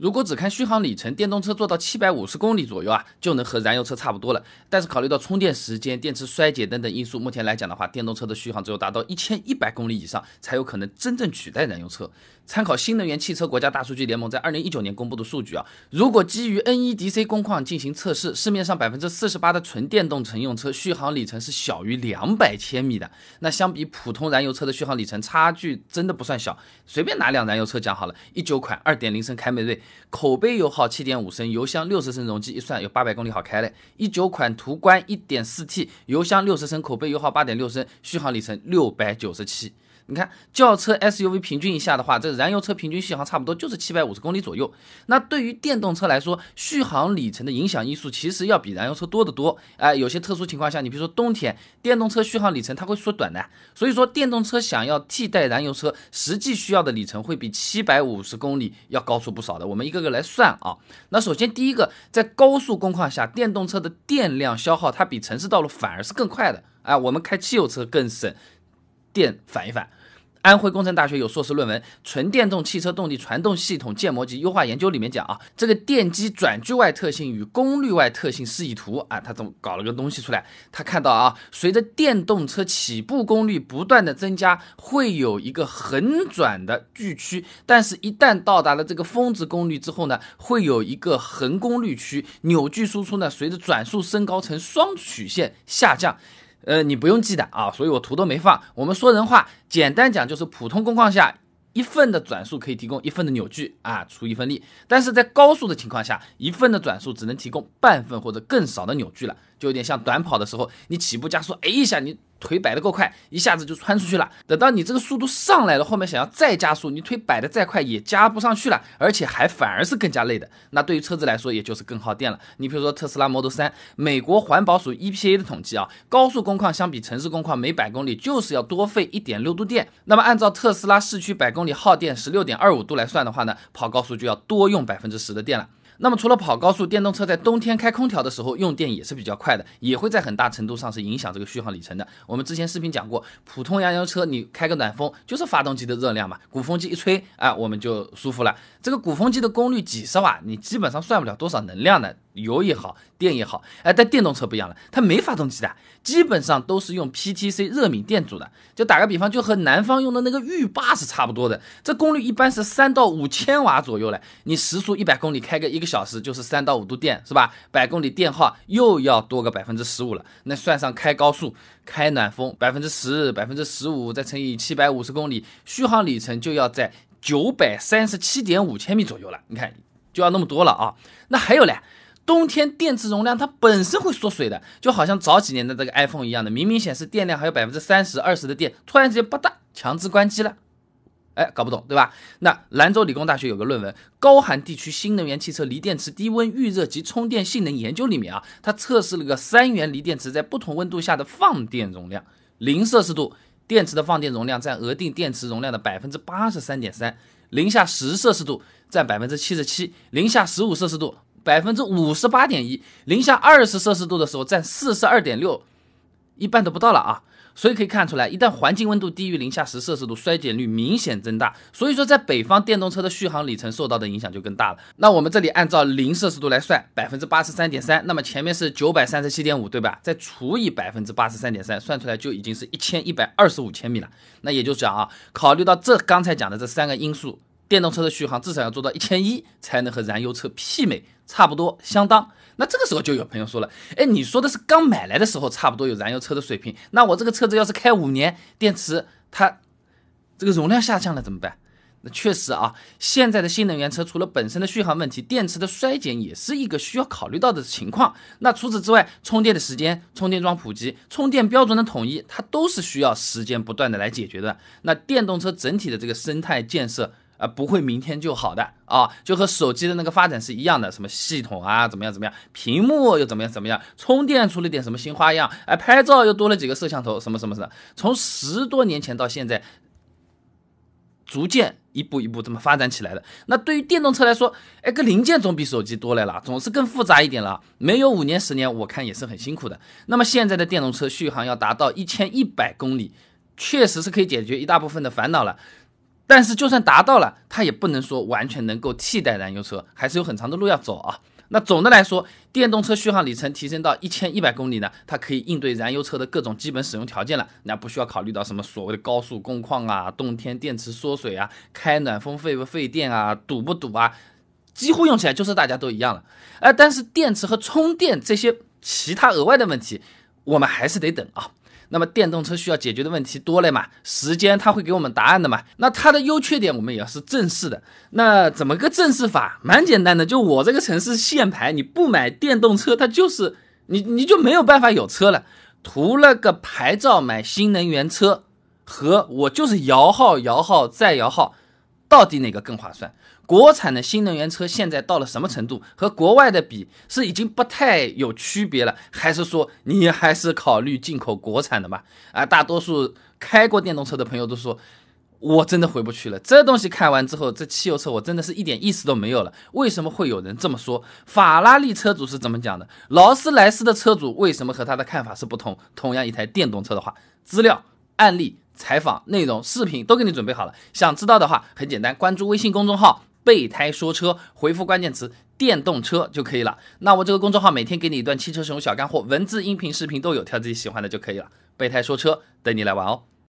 如果只看续航里程，电动车做到七百五十公里左右啊，就能和燃油车差不多了。但是考虑到充电时间、电池衰减等等因素，目前来讲的话，电动车的续航只有达到一千一百公里以上，才有可能真正取代燃油车。参考新能源汽车国家大数据联盟在二零一九年公布的数据啊，如果基于 NEDC 工况进行测试，市面上百分之四十八的纯电动乘用车续航里程是小于两百千米的。那相比普通燃油车的续航里程差距真的不算小。随便拿辆燃油车讲好了，一九款二点零升凯美瑞，口碑油耗七点五升，油箱六十升容积，一算有八百公里好开嘞。一九款途观一点四 T，油箱六十升，口碑油耗八点六升，续航里程六百九十七。你看轿车 SUV 平均一下的话，这燃油车平均续航差不多就是七百五十公里左右。那对于电动车来说，续航里程的影响因素其实要比燃油车多得多。哎，有些特殊情况下，你比如说冬天，电动车续航里程它会缩短的。所以说，电动车想要替代燃油车，实际需要的里程会比七百五十公里要高出不少的。我们一个个来算啊。那首先第一个，在高速工况下，电动车的电量消耗它比城市道路反而是更快的。哎，我们开汽油车更省电，反一反。安徽工程大学有硕士论文《纯电动汽车动力传动系统建模及优化研究》里面讲啊，这个电机转距外特性与功率外特性示意图啊，他怎么搞了个东西出来？他看到啊，随着电动车起步功率不断的增加，会有一个横转的距区，但是一旦到达了这个峰值功率之后呢，会有一个横功率区，扭矩输出呢，随着转速升高呈双曲线下降。呃，你不用记的啊，所以我图都没放。我们说人话，简单讲就是普通工况下，一份的转速可以提供一份的扭矩啊，出一份力。但是在高速的情况下，一份的转速只能提供半份或者更少的扭矩了，就有点像短跑的时候，你起步加速，哎一下你。腿摆得够快，一下子就窜出去了。等到你这个速度上来了，后面想要再加速，你腿摆得再快也加不上去了，而且还反而是更加累的。那对于车子来说，也就是更耗电了。你比如说特斯拉 Model 3，美国环保署 EPA 的统计啊，高速工况相比城市工况，每百公里就是要多费一点六度电。那么按照特斯拉市区百公里耗电十六点二五度来算的话呢，跑高速就要多用百分之十的电了。那么除了跑高速，电动车在冬天开空调的时候用电也是比较快的，也会在很大程度上是影响这个续航里程的。我们之前视频讲过，普通燃油车你开个暖风就是发动机的热量嘛，鼓风机一吹啊，我们就舒服了。这个鼓风机的功率几十瓦，你基本上算不了多少能量的。油也好，电也好，哎，但电动车不一样了，它没发动机的，基本上都是用 PTC 热敏电阻的。就打个比方，就和南方用的那个浴霸是差不多的。这功率一般是三到五千瓦左右了。你时速一百公里开个一个小时，就是三到五度电，是吧？百公里电耗又要多个百分之十五了。那算上开高速、开暖风，百分之十、百分之十五，再乘以七百五十公里，续航里程就要在九百三十七点五千米左右了。你看，就要那么多了啊。那还有嘞。冬天电池容量它本身会缩水的，就好像早几年的这个 iPhone 一样的，明明显示电量还有百分之三十、二十的电，突然之间吧嗒强制关机了，哎，搞不懂对吧？那兰州理工大学有个论文《高寒地区新能源汽车锂电池低温预热及充电性能研究》里面啊，它测试了个三元锂电池在不同温度下的放电容量，零摄氏度电池的放电容量占额定电池容量的百分之八十三点三，零下十摄氏度占百分之七十七，零下十五摄氏度。百分之五十八点一，零下二十摄氏度的时候占四十二点六，一半都不到了啊！所以可以看出来，一旦环境温度低于零下十摄氏度，衰减率明显增大。所以说，在北方电动车的续航里程受到的影响就更大了。那我们这里按照零摄氏度来算，百分之八十三点三，那么前面是九百三十七点五，对吧？再除以百分之八十三点三，算出来就已经是一千一百二十五千米了。那也就是讲啊，考虑到这刚才讲的这三个因素。电动车的续航至少要做到一千一，才能和燃油车媲美，差不多相当。那这个时候就有朋友说了，哎，你说的是刚买来的时候差不多有燃油车的水平，那我这个车子要是开五年，电池它这个容量下降了怎么办？那确实啊，现在的新能源车除了本身的续航问题，电池的衰减也是一个需要考虑到的情况。那除此之外，充电的时间、充电桩普及、充电标准的统一，它都是需要时间不断的来解决的。那电动车整体的这个生态建设。啊，不会明天就好的啊，就和手机的那个发展是一样的，什么系统啊，怎么样怎么样，屏幕又怎么样怎么样，充电出了点什么新花样，哎，拍照又多了几个摄像头，什么什么什么，从十多年前到现在，逐渐一步一步这么发展起来的。那对于电动车来说，哎，个零件总比手机多来了，总是更复杂一点了。没有五年十年，我看也是很辛苦的。那么现在的电动车续航要达到一千一百公里，确实是可以解决一大部分的烦恼了。但是就算达到了，它也不能说完全能够替代燃油车，还是有很长的路要走啊。那总的来说，电动车续航里程提升到一千一百公里呢，它可以应对燃油车的各种基本使用条件了，那不需要考虑到什么所谓的高速工况啊、冬天电池缩水啊、开暖风费不费电啊、堵不堵啊，几乎用起来就是大家都一样了。呃，但是电池和充电这些其他额外的问题，我们还是得等啊。那么电动车需要解决的问题多了嘛？时间它会给我们答案的嘛？那它的优缺点我们也要是正视的。那怎么个正视法？蛮简单的，就我这个城市限牌，你不买电动车，它就是你你就没有办法有车了。图了个牌照买新能源车，和我就是摇号摇号再摇号，到底哪个更划算？国产的新能源车现在到了什么程度？和国外的比是已经不太有区别了，还是说你还是考虑进口国产的吧？啊，大多数开过电动车的朋友都说，我真的回不去了。这东西看完之后，这汽油车我真的是一点意思都没有了。为什么会有人这么说？法拉利车主是怎么讲的？劳斯莱斯的车主为什么和他的看法是不同？同样一台电动车的话，资料、案例、采访内容、视频都给你准备好了。想知道的话，很简单，关注微信公众号。备胎说车，回复关键词电动车就可以了。那我这个公众号每天给你一段汽车使用小干货，文字、音频、视频都有，挑自己喜欢的就可以了。备胎说车，等你来玩哦。